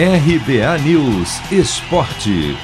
RBA News Esporte.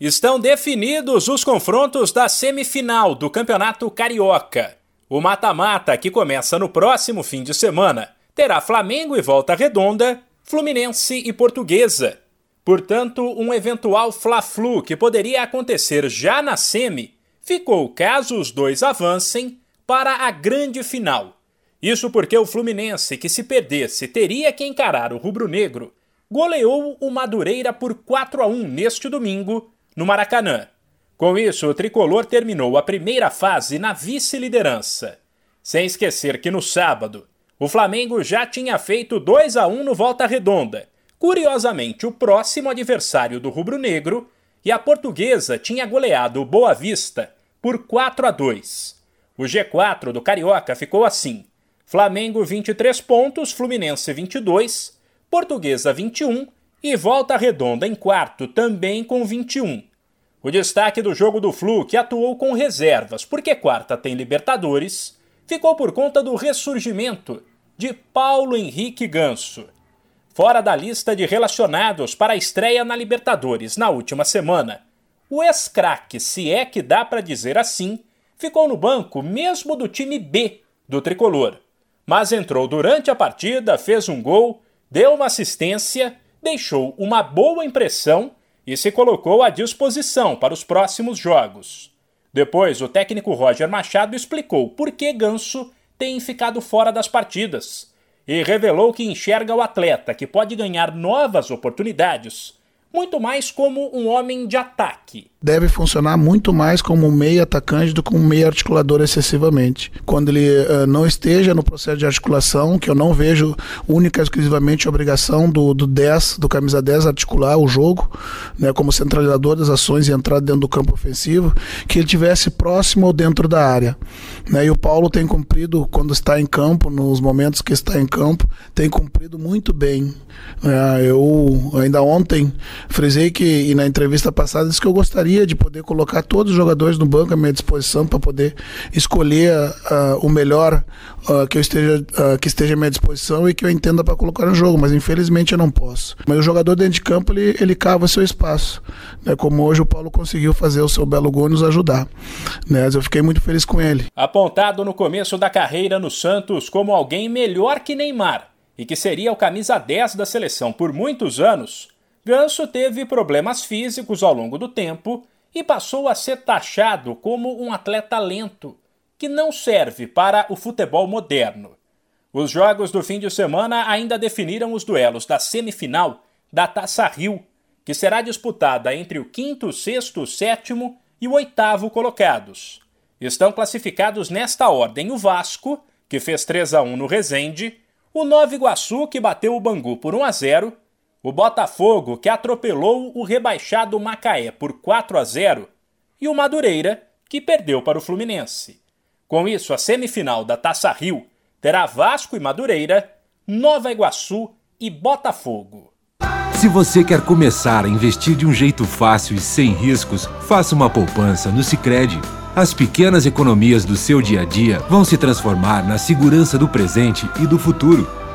Estão definidos os confrontos da semifinal do Campeonato Carioca. O mata-mata, que começa no próximo fim de semana, terá Flamengo e Volta Redonda, Fluminense e Portuguesa. Portanto, um eventual Fla-Flu que poderia acontecer já na semi ficou caso os dois avancem para a grande final. Isso porque o Fluminense, que se perdesse teria que encarar o rubro-negro, goleou o Madureira por 4 a 1 neste domingo no Maracanã. Com isso, o tricolor terminou a primeira fase na vice-liderança. Sem esquecer que no sábado, o Flamengo já tinha feito 2 a 1 no Volta Redonda, curiosamente o próximo adversário do rubro-negro, e a portuguesa tinha goleado o Boa Vista por 4 a 2. O G4 do Carioca ficou assim: Flamengo 23 pontos, Fluminense 22, Portuguesa 21 e Volta Redonda em quarto também com 21. O destaque do jogo do Flu, que atuou com reservas, porque quarta tem Libertadores, ficou por conta do ressurgimento de Paulo Henrique Ganso. Fora da lista de relacionados para a estreia na Libertadores na última semana, o ex-craque, se é que dá para dizer assim, ficou no banco mesmo do time B do tricolor. Mas entrou durante a partida, fez um gol, deu uma assistência, deixou uma boa impressão e se colocou à disposição para os próximos jogos. Depois, o técnico Roger Machado explicou por que Ganso tem ficado fora das partidas e revelou que enxerga o atleta que pode ganhar novas oportunidades muito mais como um homem de ataque. Deve funcionar muito mais como um meio atacante do que um meio articulador excessivamente. Quando ele uh, não esteja no processo de articulação, que eu não vejo única e exclusivamente a obrigação do, do 10, do camisa 10 articular o jogo, né, como centralizador das ações e entrar dentro do campo ofensivo, que ele tivesse próximo ou dentro da área. Né, e o Paulo tem cumprido, quando está em campo, nos momentos que está em campo, tem cumprido muito bem. É, eu ainda ontem frisei que, e na entrevista passada, disse que eu de poder colocar todos os jogadores no banco à minha disposição para poder escolher uh, o melhor uh, que, eu esteja, uh, que esteja à minha disposição e que eu entenda para colocar no jogo, mas infelizmente eu não posso. Mas o jogador dentro de campo, ele, ele cava seu espaço, né, como hoje o Paulo conseguiu fazer o seu belo gol nos ajudar. Né, eu fiquei muito feliz com ele. Apontado no começo da carreira no Santos como alguém melhor que Neymar e que seria o camisa 10 da seleção por muitos anos, Ganso teve problemas físicos ao longo do tempo e passou a ser taxado como um atleta lento, que não serve para o futebol moderno. Os jogos do fim de semana ainda definiram os duelos da semifinal da Taça Rio, que será disputada entre o quinto, sexto, sétimo e o oitavo colocados. Estão classificados nesta ordem o Vasco, que fez 3 a 1 no Resende, o Nova Iguaçu, que bateu o Bangu por 1 a 0, o Botafogo, que atropelou o rebaixado Macaé por 4 a 0, e o Madureira, que perdeu para o Fluminense. Com isso, a semifinal da Taça Rio terá Vasco e Madureira, Nova Iguaçu e Botafogo. Se você quer começar a investir de um jeito fácil e sem riscos, faça uma poupança no Sicredi. As pequenas economias do seu dia a dia vão se transformar na segurança do presente e do futuro.